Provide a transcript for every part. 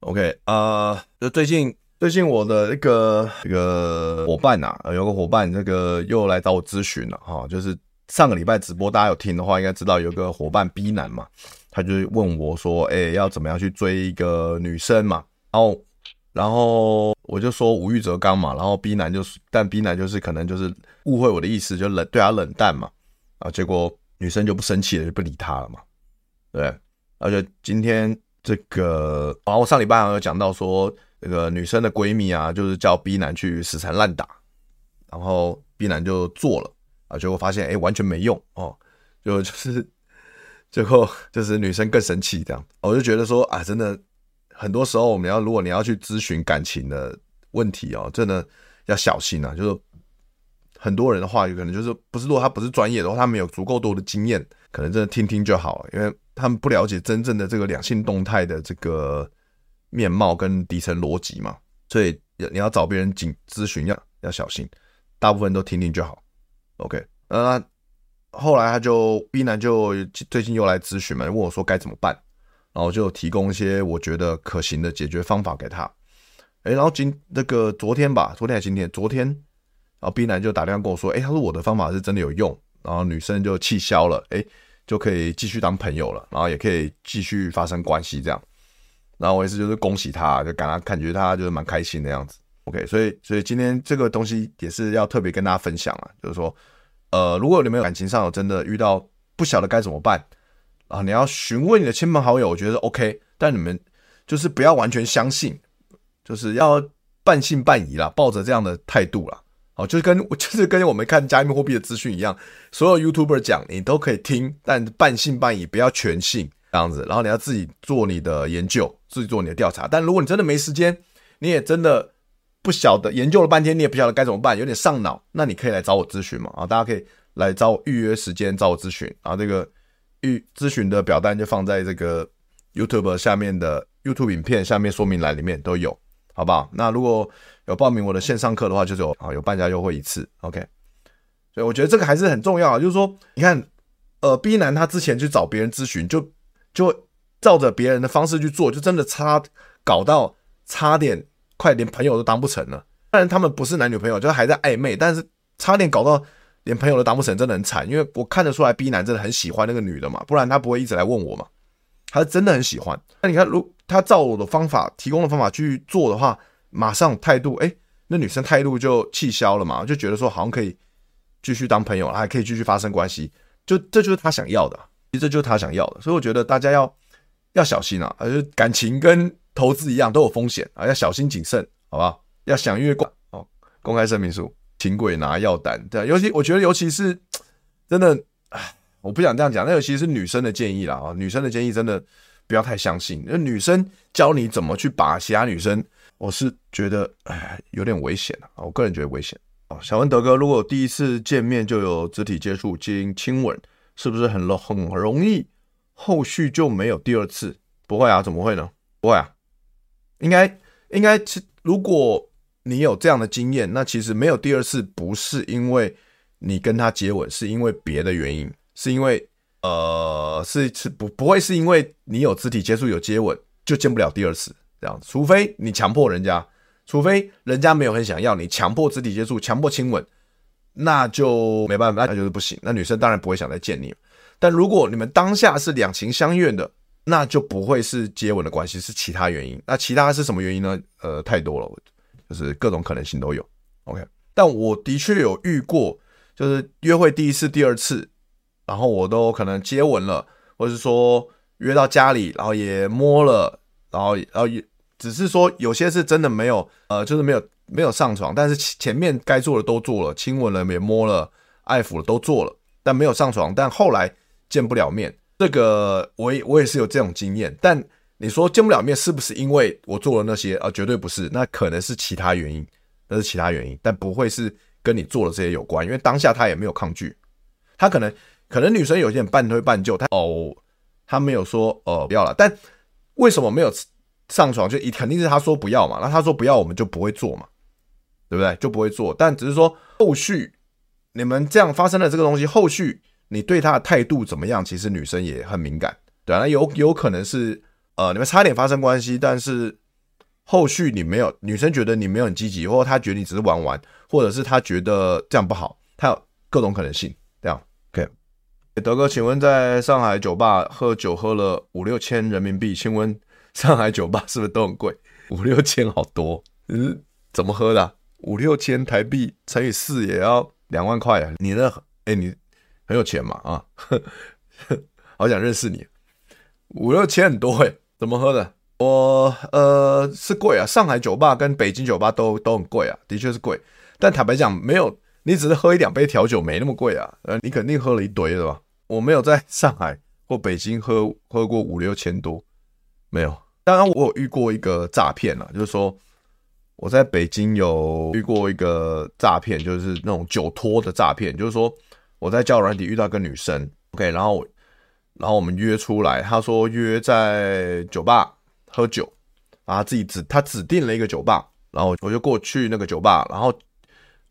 OK 啊、就最近最近我的一个一个伙伴呐、啊，有个伙伴这个又来找我咨询了哈，就是上个礼拜直播大家有听的话，应该知道有个伙伴 B 男嘛，他就问我说，哎、要怎么样去追一个女生嘛？然后然后我就说无欲则刚嘛，然后 B 男就是，但 B 男就是可能就是误会我的意思，就冷对他冷淡嘛，啊，结果女生就不生气了，就不理他了嘛，对，而且今天。这个，然后我上礼拜好像有讲到说，那个女生的闺蜜啊，就是叫 B 男去死缠烂打，然后 B 男就做了啊，结果发现哎，完全没用哦，就就是 最后就是女生更生气这样，我就觉得说啊，真的很多时候我们要如果你要去咨询感情的问题哦，真的要小心啊，就是很多人的话有可能就是不是如果他不是专业的话，他没有足够多的经验，可能真的听听就好，因为。他们不了解真正的这个两性动态的这个面貌跟底层逻辑嘛，所以你要找别人进咨询要要小心，大部分都听听就好。OK，那后来他就 B 男就最近又来咨询嘛，问我说该怎么办，然后就提供一些我觉得可行的解决方法给他。哎，然后今那个昨天吧，昨天还是今天？昨天，然后 B 男就打电话跟我说，哎，他说我的方法是真的有用，然后女生就气消了，哎。就可以继续当朋友了，然后也可以继续发生关系这样，然后我也是就是恭喜他，就感他感觉他就是蛮开心的样子。OK，所以所以今天这个东西也是要特别跟大家分享啊，就是说，呃，如果你们感情上有真的遇到不晓得该怎么办啊，你要询问你的亲朋好友，我觉得 OK，但你们就是不要完全相信，就是要半信半疑啦，抱着这样的态度啦。哦，就是跟 就是跟我们看加密货币的资讯一样，所有 YouTuber 讲你都可以听，但半信半疑，不要全信这样子。然后你要自己做你的研究，自己做你的调查。但如果你真的没时间，你也真的不晓得研究了半天，你也不晓得该怎么办，有点上脑，那你可以来找我咨询嘛。啊，大家可以来找我预约时间找我咨询。然后这个预咨询的表单就放在这个 YouTube 下面的 YouTube 影片下面说明栏里面都有，好不好？那如果有报名我的线上课的话，就是有啊，有半价优惠一次，OK。所以我觉得这个还是很重要啊，就是说，你看，呃，B 男他之前去找别人咨询，就就照着别人的方式去做，就真的差搞到差点快连朋友都当不成了。当然他们不是男女朋友，就是还在暧昧，但是差点搞到连朋友都当不成，真的很惨。因为我看得出来 B 男真的很喜欢那个女的嘛，不然他不会一直来问我嘛。他是真的很喜欢。那你看，如他照我的方法提供的方法去做的话。马上态度，哎，那女生态度就气消了嘛，就觉得说好像可以继续当朋友，还可以继续发生关系，就这就是他想要的，其实这就是他想要的，所以我觉得大家要要小心啊，而且感情跟投资一样都有风险啊，要小心谨慎，好不好？要详阅公哦公开声明书，请鬼拿药单，对，啊尤其我觉得尤其是真的，哎，我不想这样讲，那尤其是女生的建议啦啊，女生的建议真的不要太相信，那女生教你怎么去把其他女生。我是觉得，哎，有点危险啊！我个人觉得危险啊。想问德哥，如果第一次见面就有肢体接触经亲吻，是不是很容很容易，后续就没有第二次？不会啊，怎么会呢？不会啊，应该应该是，如果你有这样的经验，那其实没有第二次，不是因为你跟他接吻，是因为别的原因，是因为呃，是是不不会是因为你有肢体接触有接吻就见不了第二次。这样，除非你强迫人家，除非人家没有很想要你，强迫肢体接触，强迫亲吻，那就没办法，那就是不行。那女生当然不会想再见你。但如果你们当下是两情相悦的，那就不会是接吻的关系，是其他原因。那其他是什么原因呢？呃，太多了，就是各种可能性都有。OK，但我的确有遇过，就是约会第一次、第二次，然后我都可能接吻了，或者是说。约到家里，然后也摸了，然后然后也只是说有些是真的没有，呃，就是没有没有上床，但是前面该做的都做了，亲吻了也摸了，爱抚了都做了，但没有上床，但后来见不了面，这个我也我也是有这种经验，但你说见不了面是不是因为我做了那些啊？绝对不是，那可能是其他原因，那是其他原因，但不会是跟你做的这些有关，因为当下他也没有抗拒，他可能可能女生有点半推半就，他哦。他没有说呃不要了，但为什么没有上床？就一肯定是他说不要嘛。那他说不要，我们就不会做嘛，对不对？就不会做。但只是说后续你们这样发生了这个东西，后续你对他的态度怎么样？其实女生也很敏感，对啊，那有有可能是呃你们差点发生关系，但是后续你没有，女生觉得你没有很积极，或者她觉得你只是玩玩，或者是她觉得这样不好，她有各种可能性，这样 OK。德哥，请问在上海酒吧喝酒喝了五六千人民币，请问上海酒吧是不是都很贵？五六千好多，嗯，怎么喝的？五六千台币乘以四也要两万块啊！你那，哎，你很有钱嘛啊？好想认识你，五六千很多哎，怎么喝的？我呃是贵啊，上海酒吧跟北京酒吧都都很贵啊，的确是贵，但坦白讲没有。你只是喝一两杯调酒，没那么贵啊。呃，你肯定喝了一堆的吧？我没有在上海或北京喝喝过五六千多，没有。当然，我有遇过一个诈骗了，就是说我在北京有遇过一个诈骗，就是那种酒托的诈骗。就是说我在交友软体遇到一个女生，OK，然后然后我们约出来，她说约在酒吧喝酒，然后自己指她指定了一个酒吧，然后我就过去那个酒吧，然后。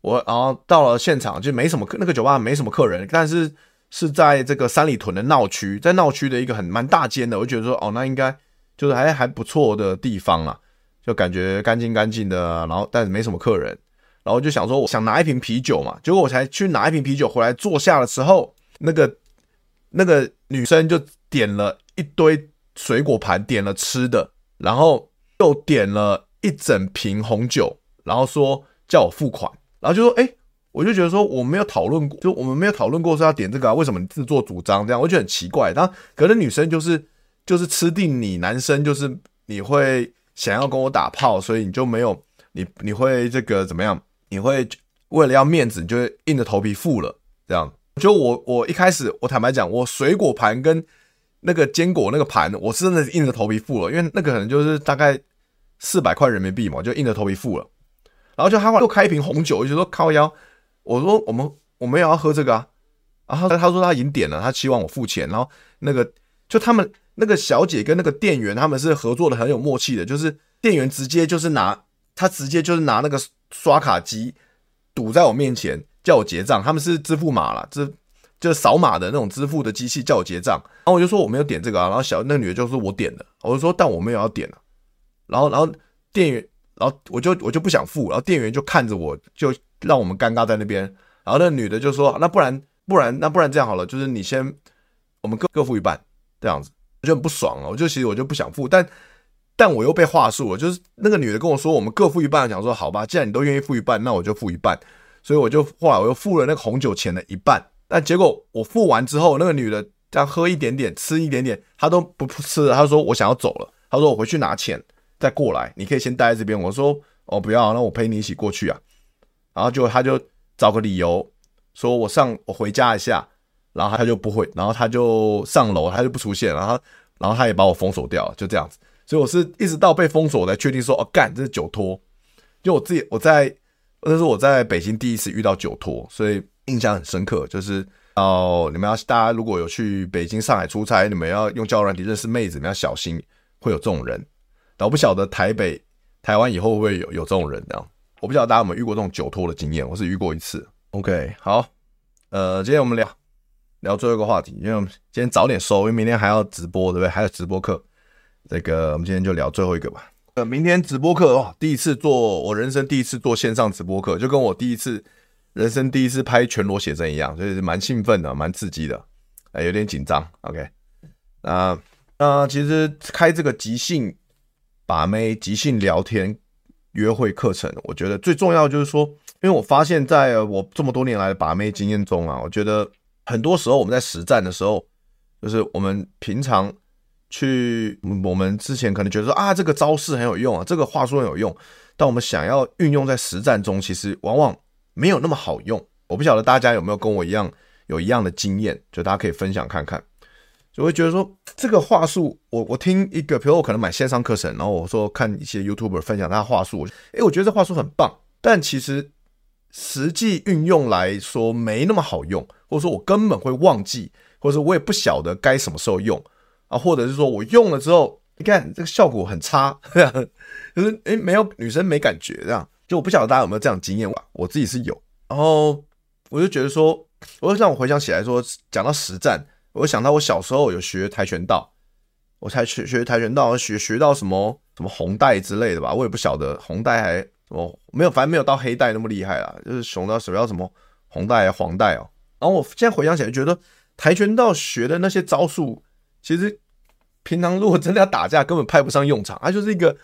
我然后到了现场就没什么客，那个酒吧没什么客人，但是是在这个三里屯的闹区，在闹区的一个很蛮大间的，我就觉得说哦，那应该就是还还不错的地方啊，就感觉干净干净的，然后但是没什么客人，然后就想说我想拿一瓶啤酒嘛，结果我才去拿一瓶啤酒回来坐下的时候，那个那个女生就点了一堆水果盘，点了吃的，然后又点了一整瓶红酒，然后说叫我付款。然后就说，哎，我就觉得说，我没有讨论过，就我们没有讨论过说要点这个啊，为什么你自作主张这样？我觉得很奇怪。然后可能女生就是就是吃定你，男生就是你会想要跟我打炮，所以你就没有你你会这个怎么样？你会为了要面子，你就硬着头皮付了这样。就我我一开始我坦白讲，我水果盘跟那个坚果那个盘，我是真的硬着头皮付了，因为那个可能就是大概四百块人民币嘛，就硬着头皮付了。然后就他又开一瓶红酒，就说靠腰。我说我们我们也要喝这个啊。然后他说他已经点了，他希望我付钱。然后那个就他们那个小姐跟那个店员他们是合作的很有默契的，就是店员直接就是拿他直接就是拿那个刷卡机堵在我面前叫我结账。他们是支付码了，支就扫码的那种支付的机器叫我结账。然后我就说我没有点这个啊。然后小那女的就说我点的，我就说但我没有要点了。然后然后店员。然后我就我就不想付，然后店员就看着我，就让我们尴尬在那边。然后那女的就说：“那不然不然那不然这样好了，就是你先，我们各各付一半这样子。”就很不爽了，我就其实我就不想付，但但我又被话术了，就是那个女的跟我说我们各付一半，想说好吧，既然你都愿意付一半，那我就付一半。所以我就后来我又付了那个红酒钱的一半。但结果我付完之后，那个女的这样喝一点点，吃一点点，她都不吃了，她说我想要走了，她说我回去拿钱。再过来，你可以先待在这边。我说哦，不要，那我陪你一起过去啊。然后就他就找个理由说我上我回家一下，然后他就不会，然后他就上楼，他就不出现，然后然后他也把我封锁掉了，就这样子。所以我是一直到被封锁我才确定说哦，干，这是酒托。就我自己我在那是我在北京第一次遇到酒托，所以印象很深刻。就是哦，你们要大家如果有去北京、上海出差，你们要用交友软体认识妹子，你们要小心会有这种人。我不晓得台北、台湾以后会不会有有这种人这样，我不晓得大家有没有遇过这种酒托的经验，我是遇过一次。OK，好，呃，今天我们聊聊最后一个话题，因为我们今天早点收，因为明天还要直播，对不对？还有直播课，这个我们今天就聊最后一个吧。呃，明天直播课哦，第一次做我人生第一次做线上直播课，就跟我第一次人生第一次拍全裸写真一样，所以是蛮兴奋的，蛮刺激的，哎，有点紧张。OK，那那其实开这个即兴。把妹即兴聊天约会课程，我觉得最重要就是说，因为我发现在我这么多年来的把妹经验中啊，我觉得很多时候我们在实战的时候，就是我们平常去我们之前可能觉得说啊，这个招式很有用啊，这个话术很有用，但我们想要运用在实战中，其实往往没有那么好用。我不晓得大家有没有跟我一样有一样的经验，就大家可以分享看看。就会觉得说这个话术，我我听一个，比如我可能买线上课程，然后我说看一些 YouTuber 分享他的话术，诶，我觉得这话术很棒，但其实实际运用来说没那么好用，或者说我根本会忘记，或者说我也不晓得该什么时候用啊，或者是说我用了之后，你看这个效果很差，就是诶没有女生没感觉这样，就我不晓得大家有没有这样经验吧，我自己是有，然后我就觉得说，我就让我回想起来说，讲到实战。我想到我小时候有学跆拳道，我才学学跆拳道，学学到什么什么红带之类的吧，我也不晓得红带还什么没有，反正没有到黑带那么厉害啦，就是熊到什么要什么红带黄带哦。然后我现在回想起来，觉得跆拳道学的那些招数，其实平常如果真的要打架，根本派不上用场。它就是一个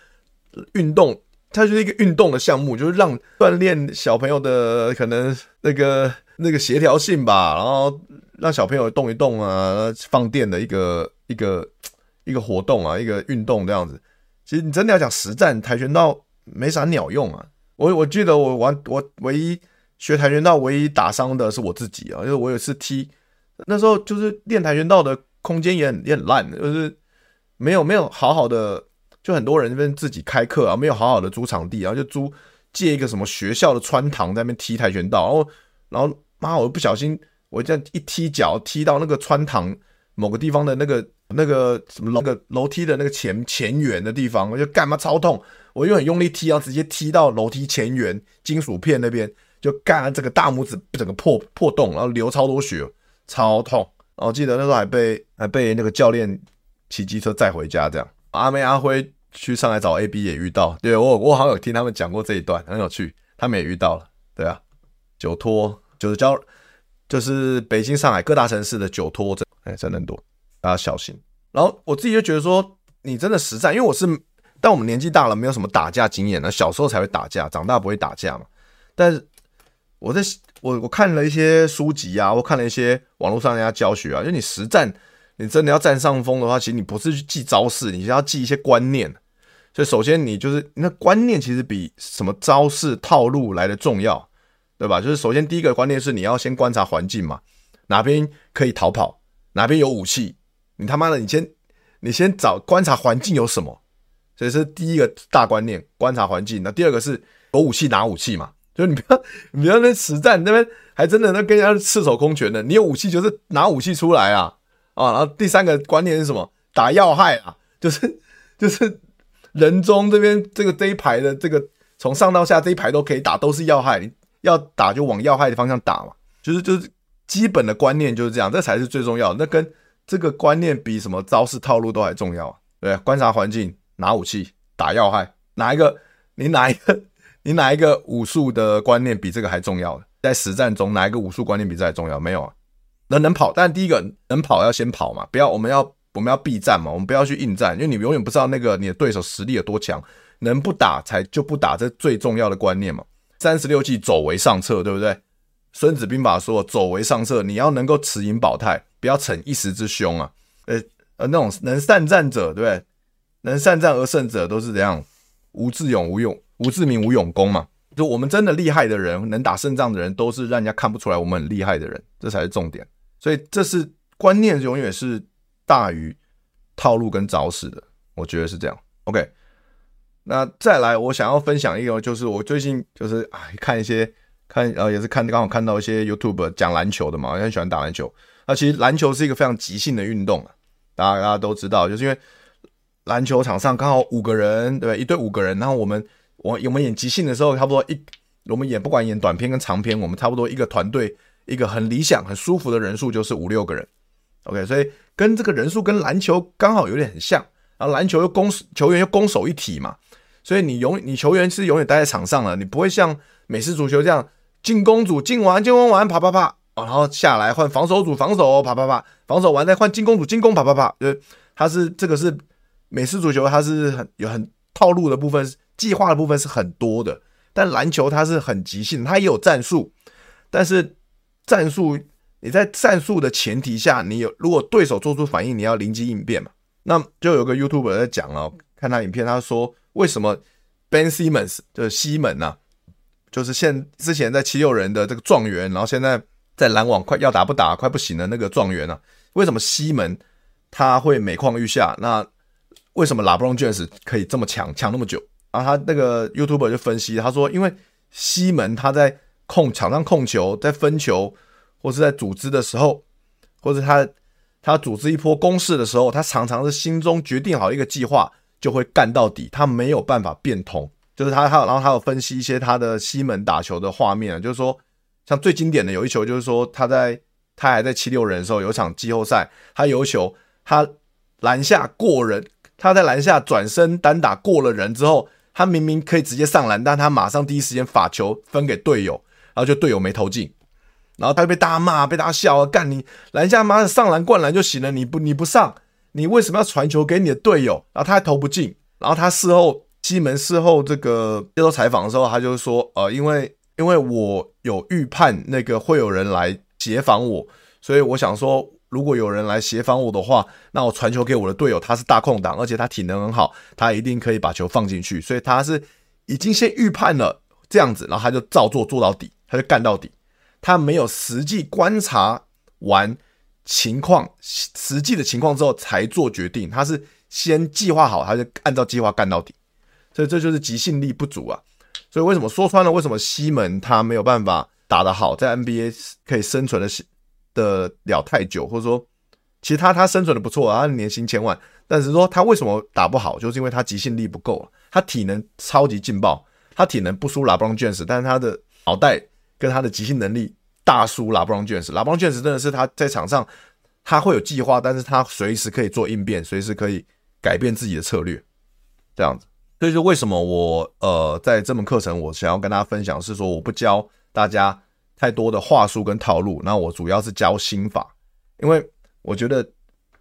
运动，它就是一个运动的项目，就是让锻炼小朋友的可能那个那个协调性吧，然后。让小朋友动一动啊，放电的一个一个一个活动啊，一个运动这样子。其实你真的要讲实战，跆拳道没啥鸟用啊。我我记得我玩我唯一学跆拳道唯一打伤的是我自己啊，因为我有一次踢，那时候就是练跆拳道的空间也很也很烂，就是没有没有好好的，就很多人那边自己开课啊，没有好好的租场地，然后就租借一个什么学校的穿堂在那边踢跆拳道，然后然后妈，我不小心。我这样一踢脚，踢到那个穿堂某个地方的那个那个什么楼那个楼梯的那个前前缘的地方，我就干嘛超痛！我又很用力踢，然后直接踢到楼梯前缘金属片那边，就干了这个大拇指整个破破洞，然后流超多血，超痛！然后记得那时候还被还被那个教练骑机车载回家，这样。阿妹阿辉去上海找 AB 也遇到，对我我好像有听他们讲过这一段，很有趣，他们也遇到了，对啊，酒托就是教。就是北京、上海各大城市的酒托，真哎真的多，大家小心。然后我自己就觉得说，你真的实战，因为我是，但我们年纪大了，没有什么打架经验了。小时候才会打架，长大不会打架嘛。但是我在我我看了一些书籍啊，我看了一些网络上人家教学啊，就你实战，你真的要占上风的话，其实你不是去记招式，你是要记一些观念。所以首先你就是那观念，其实比什么招式套路来的重要。对吧？就是首先第一个观念是你要先观察环境嘛，哪边可以逃跑，哪边有武器，你他妈的你先你先找观察环境有什么，所以是第一个大观念，观察环境。那第二个是有武器拿武器嘛，就是你不要 你不要那实战那边还真的那跟人家赤手空拳的，你有武器就是拿武器出来啊啊！然后第三个观念是什么？打要害啊，就是 就是人中这边这个这一排的这个从上到下这一排都可以打，都是要害。要打就往要害的方向打嘛，就是就是基本的观念就是这样，这才是最重要。那跟这个观念比什么招式套路都还重要啊。对，观察环境，拿武器打要害，哪一个？你哪一个？你哪一个武术的观念比这个还重要？在实战中，哪一个武术观念比这还重要？没有啊。能能跑，但第一个能跑要先跑嘛，不要我们要我们要避战嘛，我们不要去应战，因为你永远不知道那个你的对手实力有多强，能不打才就不打，这最重要的观念嘛。三十六计，走为上策，对不对？孙子兵法说，走为上策，你要能够持盈保泰，不要逞一时之凶啊。呃呃，那种能善战者，对不对？能善战而胜者，都是这样，无智勇无勇，无智名无勇功嘛。就我们真的厉害的人，能打胜仗的人，都是让人家看不出来我们很厉害的人，这才是重点。所以这是观念，永远是大于套路跟找死的，我觉得是这样。OK。那再来，我想要分享一个，就是我最近就是哎，看一些看呃，也是看刚好看到一些 YouTube 讲篮球的嘛，我很喜欢打篮球。那其实篮球是一个非常即兴的运动，大家大家都知道，就是因为篮球场上刚好五个人，对，一队五个人，然后我们我我们演即兴的时候，差不多一我们演不管演短片跟长片，我们差不多一个团队一个很理想很舒服的人数就是五六个人。OK，所以跟这个人数跟篮球刚好有点很像，然后篮球又攻球员又攻守一体嘛。所以你永你球员是永远待在场上了，你不会像美式足球这样进攻组进完进攻完啪啪啪，然后下来换防守组防守啪啪啪，防守完再换进攻组进攻啪啪啪。就是它是这个是美式足球，它是很有很套路的部分，计划的部分是很多的。但篮球它是很即兴，它也有战术，但是战术你在战术的前提下，你有如果对手做出反应，你要灵机应变嘛。那就有个 YouTube 在讲了，看他影片，他说为什么 Ben Simmons 就是西门呐、啊，就是现之前在七六人的这个状元，然后现在在篮网快要打不打快不行的那个状元啊，为什么西门他会每况愈下？那为什么 LeBron James 可以这么强，强那么久？然后他那个 YouTube 就分析，他说因为西门他在控场上控球，在分球或是在组织的时候，或者他。他组织一波攻势的时候，他常常是心中决定好一个计划，就会干到底，他没有办法变通。就是他，他然后他有分析一些他的西门打球的画面，就是说，像最经典的有一球，就是说他在他还在七六人的时候，有场季后赛，他有一球，他篮下过人，他在篮下转身单打过了人之后，他明明可以直接上篮，但他马上第一时间罚球分给队友，然后就队友没投进。然后他被大家骂，被大家笑啊！干你篮下妈的上篮灌篮就行了，你不你不上，你为什么要传球给你的队友？然后他还投不进。然后他事后西门事后这个接受采访的时候，他就说：呃，因为因为我有预判那个会有人来协防我，所以我想说，如果有人来协防我的话，那我传球给我的队友，他是大空档，而且他体能很好，他一定可以把球放进去。所以他是已经先预判了这样子，然后他就照做做到底，他就干到底。他没有实际观察完情况，实际的情况之后才做决定。他是先计划好，他就按照计划干到底。所以这就是即兴力不足啊。所以为什么说穿了，为什么西门他没有办法打得好，在 NBA 可以生存的的了太久，或者说，其实他他生存的不错啊，他年薪千万，但是说他为什么打不好，就是因为他即兴力不够。他体能超级劲爆，他体能不输 LeBron James，但是他的脑袋。跟他的即兴能力大输 LeBron James，LeBron James 真的是他在场上他会有计划，但是他随时可以做应变，随时可以改变自己的策略，这样子。所以说为什么我呃在这门课程我想要跟大家分享是说我不教大家太多的话术跟套路，那我主要是教心法，因为我觉得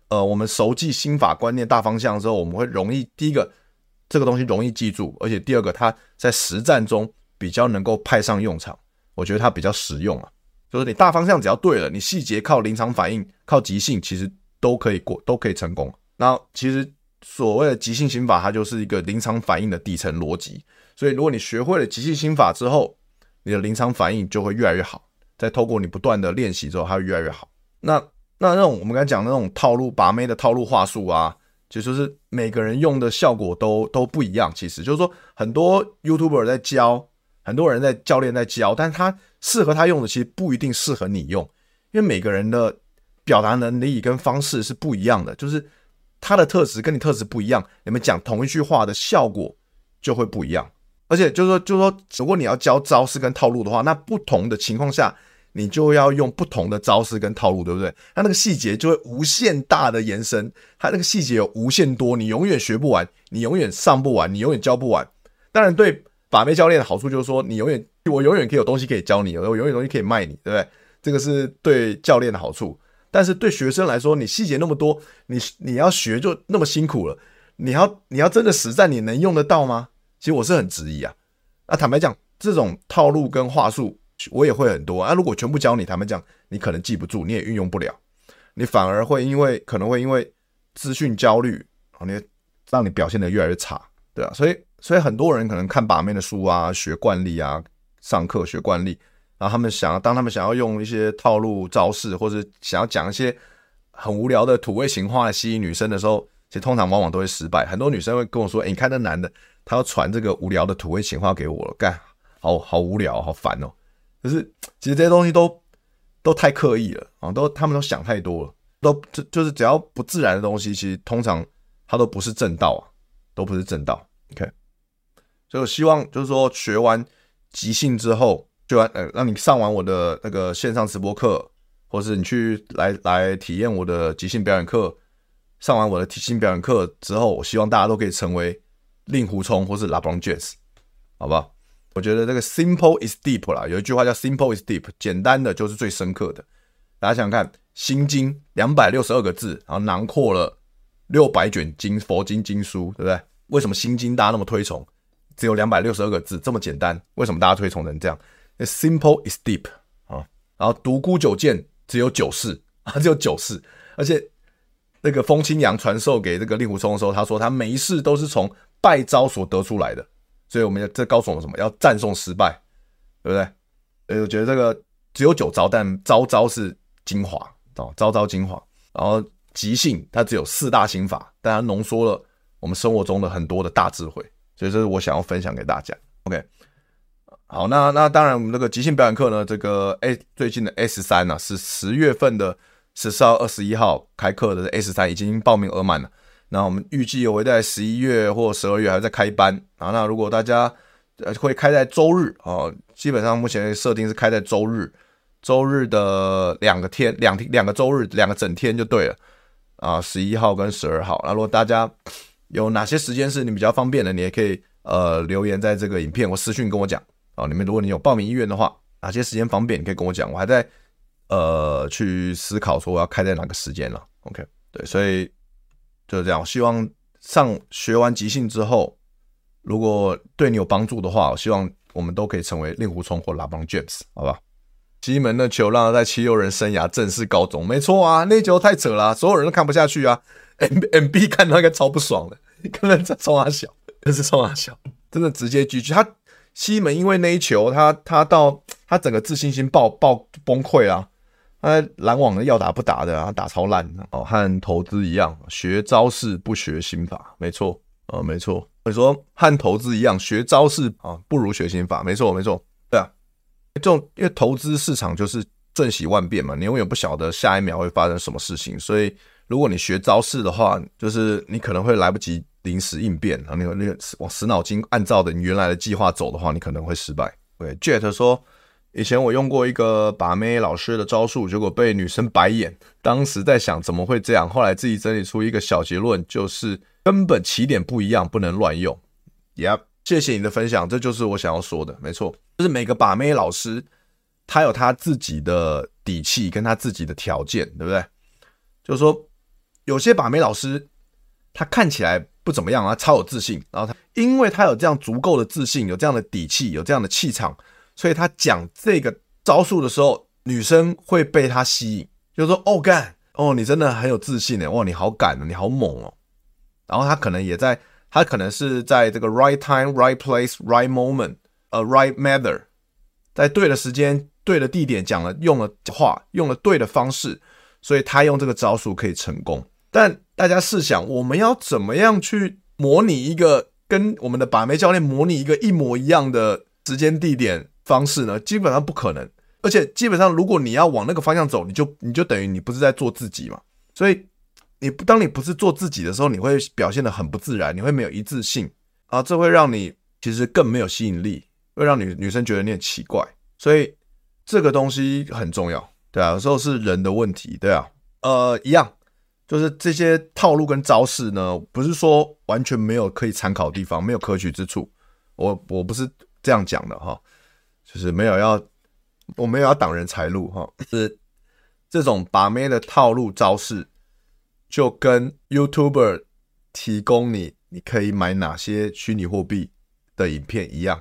呃我们熟记心法观念大方向之后，我们会容易第一个这个东西容易记住，而且第二个它在实战中比较能够派上用场。我觉得它比较实用啊，就是你大方向只要对了，你细节靠临场反应、靠即兴，其实都可以过，都可以成功。那其实所谓的即兴心法，它就是一个临场反应的底层逻辑。所以如果你学会了即兴心法之后，你的临场反应就会越来越好。再透过你不断的练习之后，它会越来越好。那那那种我们刚才讲的那种套路把妹的套路话术啊，就说是每个人用的效果都都不一样。其实就是说，很多 YouTuber 在教。很多人在教练在教，但是他适合他用的其实不一定适合你用，因为每个人的表达能力跟方式是不一样的，就是他的特质跟你特质不一样，你们讲同一句话的效果就会不一样。而且就是说，就是说，如果你要教招式跟套路的话，那不同的情况下，你就要用不同的招式跟套路，对不对？它那个细节就会无限大的延伸，它那个细节有无限多，你永远学不完，你永远上不完，你永远教不完。当然对。把妹教练的好处就是说，你永远，我永远可以有东西可以教你，我永远东西可以卖你，对不对？这个是对教练的好处。但是对学生来说，你细节那么多，你你要学就那么辛苦了。你要你要真的实战，你能用得到吗？其实我是很质疑啊。那坦白讲，这种套路跟话术我也会很多啊。如果全部教你，坦白讲，你可能记不住，你也运用不了，你反而会因为可能会因为资讯焦虑啊，你让你表现得越来越差，对啊，所以。所以很多人可能看把妹的书啊，学惯例啊，上课学惯例，然后他们想要，当他们想要用一些套路招式，或者想要讲一些很无聊的土味情话吸引女生的时候，其实通常往往都会失败。很多女生会跟我说：“哎，你看那男的，他要传这个无聊的土味情话给我了，干，好好无聊，好烦哦。”可是其实这些东西都都太刻意了啊，都他们都想太多了，都就就是只要不自然的东西，其实通常它都不是正道啊，都不是正道。OK。所以我希望就是说，学完即兴之后，就完呃，让你上完我的那个线上直播课，或是你去来来体验我的即兴表演课，上完我的即兴表演课之后，我希望大家都可以成为令狐冲或是 LeBron James，好不好？我觉得这个 simple is deep 啦，有一句话叫 simple is deep，简单的就是最深刻的。大家想想看，《心经》两百六十二个字，然后囊括了六百卷经佛经经书，对不对？为什么《心经》大家那么推崇？只有两百六十二个字，这么简单，为什么大家推崇成这样？Simple is deep 啊，然后独孤九剑只有九式啊，只有九式，而且那个风清扬传授给这个令狐冲的时候，他说他每一式都是从败招所得出来的，所以我们要这告诉我们什么？要战胜失败，对不对？呃，我觉得这个只有九招，但招招是精华哦，招招精华。然后即兴它只有四大心法，但它浓缩了我们生活中的很多的大智慧，所以这是我想要分享给大家。OK，好，那那当然我们这个即兴表演课呢，这个 A 最近的 S 三呢是十月份的十四号、二十一号开课的 S 三已经报名额满了，那我们预计有会在十一月或十二月还在开班啊。那如果大家呃会开在周日哦，基本上目前设定是开在周日。周日的两个天，两天两个周日，两个整天就对了啊，十一号跟十二号。那如果大家有哪些时间是你比较方便的，你也可以呃留言在这个影片或私讯跟我讲啊。你们如果你有报名意愿的话，哪些时间方便，你可以跟我讲。我还在呃去思考说我要开在哪个时间了。OK，对，所以就是这样。希望上学完即兴之后，如果对你有帮助的话，我希望我们都可以成为令狐冲或拉邦 James，好吧？西门的球让他在七六人生涯正式告终，没错啊，那球太扯了，所有人都看不下去啊。M M B 看到应该超不爽的，可能在冲他小，真是冲他小，真的直接 GG。他西门因为那一球，他他到他整个自信心爆爆崩溃啊，他拦网的要打不打的啊，打超烂哦，和投资一样，学招式不学心法，没错，呃，没错。你说和投资一样，学招式啊，不如学心法，没错，没错。对啊。这种因为投资市场就是瞬息万变嘛，你永远不晓得下一秒会发生什么事情，所以如果你学招式的话，就是你可能会来不及临时应变啊，你那个往死脑筋按照的你原来的计划走的话，你可能会失败。对，Jet 说，以前我用过一个把妹老师的招数，结果被女生白眼，当时在想怎么会这样，后来自己整理出一个小结论，就是根本起点不一样，不能乱用。Yep。谢谢你的分享，这就是我想要说的，没错，就是每个把妹老师，他有他自己的底气跟他自己的条件，对不对？就是说，有些把妹老师，他看起来不怎么样，他超有自信，然后他因为他有这样足够的自信，有这样的底气，有这样的气场，所以他讲这个招数的时候，女生会被他吸引，就说，哦干，哦你真的很有自信诶，哇你好敢，你好猛哦，然后他可能也在。他可能是在这个 right time, right place, right moment, a right matter，在对的时间、对的地点讲了用了话，用了对的方式，所以他用这个招数可以成功。但大家试想，我们要怎么样去模拟一个跟我们的把妹教练模拟一个一模一样的时间、地点、方式呢？基本上不可能。而且基本上，如果你要往那个方向走，你就你就等于你不是在做自己嘛。所以。你不，当你不是做自己的时候，你会表现得很不自然，你会没有一致性啊，这会让你其实更没有吸引力，会让女女生觉得你很奇怪，所以这个东西很重要，对啊，有时候是人的问题，对啊，呃，一样，就是这些套路跟招式呢，不是说完全没有可以参考的地方，没有可取之处，我我不是这样讲的哈，就是没有要，我没有要挡人财路哈，是这种把妹的套路招式。就跟 YouTuber 提供你你可以买哪些虚拟货币的影片一样，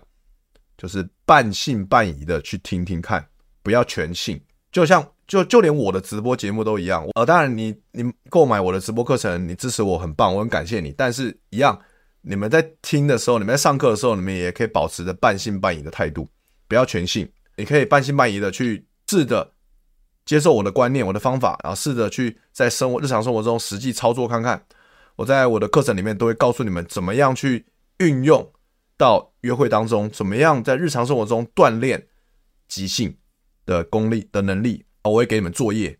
就是半信半疑的去听听看，不要全信。就像就就连我的直播节目都一样，呃，当然你你购买我的直播课程，你支持我很棒，我很感谢你。但是，一样，你们在听的时候，你们在上课的时候，你们也可以保持着半信半疑的态度，不要全信。你可以半信半疑的去试着。接受我的观念，我的方法，然后试着去在生活日常生活中实际操作看看。我在我的课程里面都会告诉你们怎么样去运用到约会当中，怎么样在日常生活中锻炼即兴的功力的能力。我会给你们作业，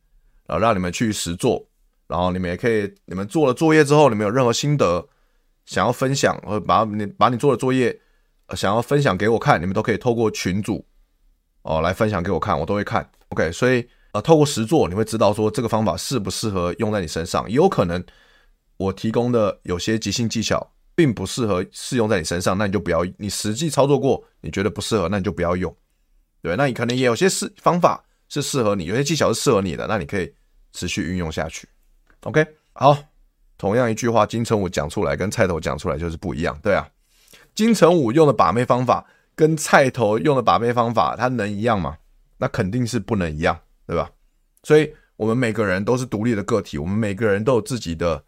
然后让你们去实做，然后你们也可以，你们做了作业之后，你们有任何心得想要分享，或把你把你做的作业想要分享给我看，你们都可以透过群组哦来分享给我看，我都会看。OK，所以。呃，透过实作，你会知道说这个方法适不适合用在你身上。也有可能我提供的有些即兴技巧并不适合适用在你身上，那你就不要。你实际操作过，你觉得不适合，那你就不要用。对，那你可能也有些是方法是适合你，有些技巧是适合你的，那你可以持续运用下去。OK，好，同样一句话，金城武讲出来跟菜头讲出来就是不一样。对啊，金城武用的把妹方法跟菜头用的把妹方法，它能一样吗？那肯定是不能一样。对吧？所以我们每个人都是独立的个体，我们每个人都有自己的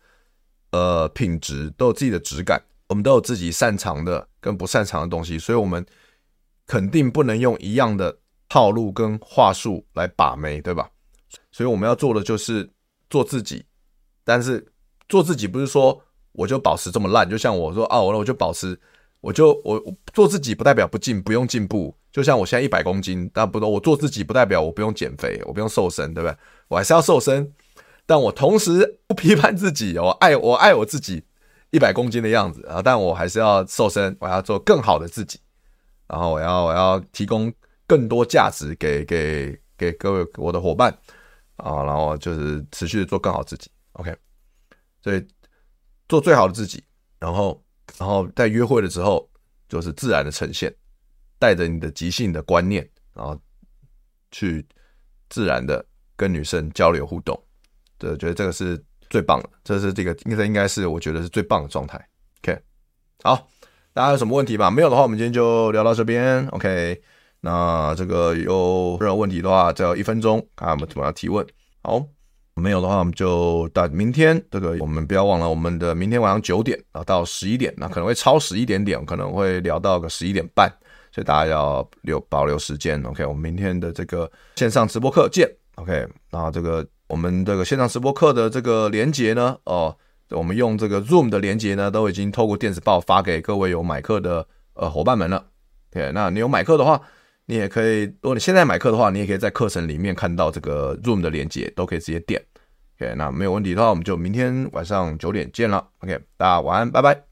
呃品质，都有自己的质感，我们都有自己擅长的跟不擅长的东西，所以我们肯定不能用一样的套路跟话术来把妹，对吧？所以我们要做的就是做自己，但是做自己不是说我就保持这么烂，就像我说啊，我我就保持，我就我做自己不代表不进，不用进步。就像我现在一百公斤，但不，我做自己不代表我不用减肥，我不用瘦身，对不对？我还是要瘦身，但我同时不批判自己，我爱我爱我自己一百公斤的样子啊，但我还是要瘦身，我要做更好的自己，然后我要我要提供更多价值给给给各位我的伙伴啊，然后就是持续的做更好自己，OK，所以做最好的自己，然后然后在约会的时候就是自然的呈现。带着你的即兴的观念，然后去自然的跟女生交流互动，对，觉得这个是最棒的，这是这个应该应该是我觉得是最棒的状态。OK，好，大家有什么问题吧？没有的话，我们今天就聊到这边。OK，那这个有任何问题的话，再有一分钟，看我们怎么样提问。好，没有的话，我们就到明天。这个我们不要忘了，我们的明天晚上九点啊到十一点，那可能会超时一点点，可能会聊到个十一点半。所以大家要留保留时间，OK？我们明天的这个线上直播课见，OK？然后这个我们这个线上直播课的这个连接呢，哦，我们用这个 Zoom 的连接呢，都已经透过电子报发给各位有买课的呃伙伴们了，OK？那你有买课的话，你也可以，如果你现在买课的话，你也可以在课程里面看到这个 Zoom 的链接，都可以直接点，OK？那没有问题的话，我们就明天晚上九点见了，OK？大家晚安，拜拜。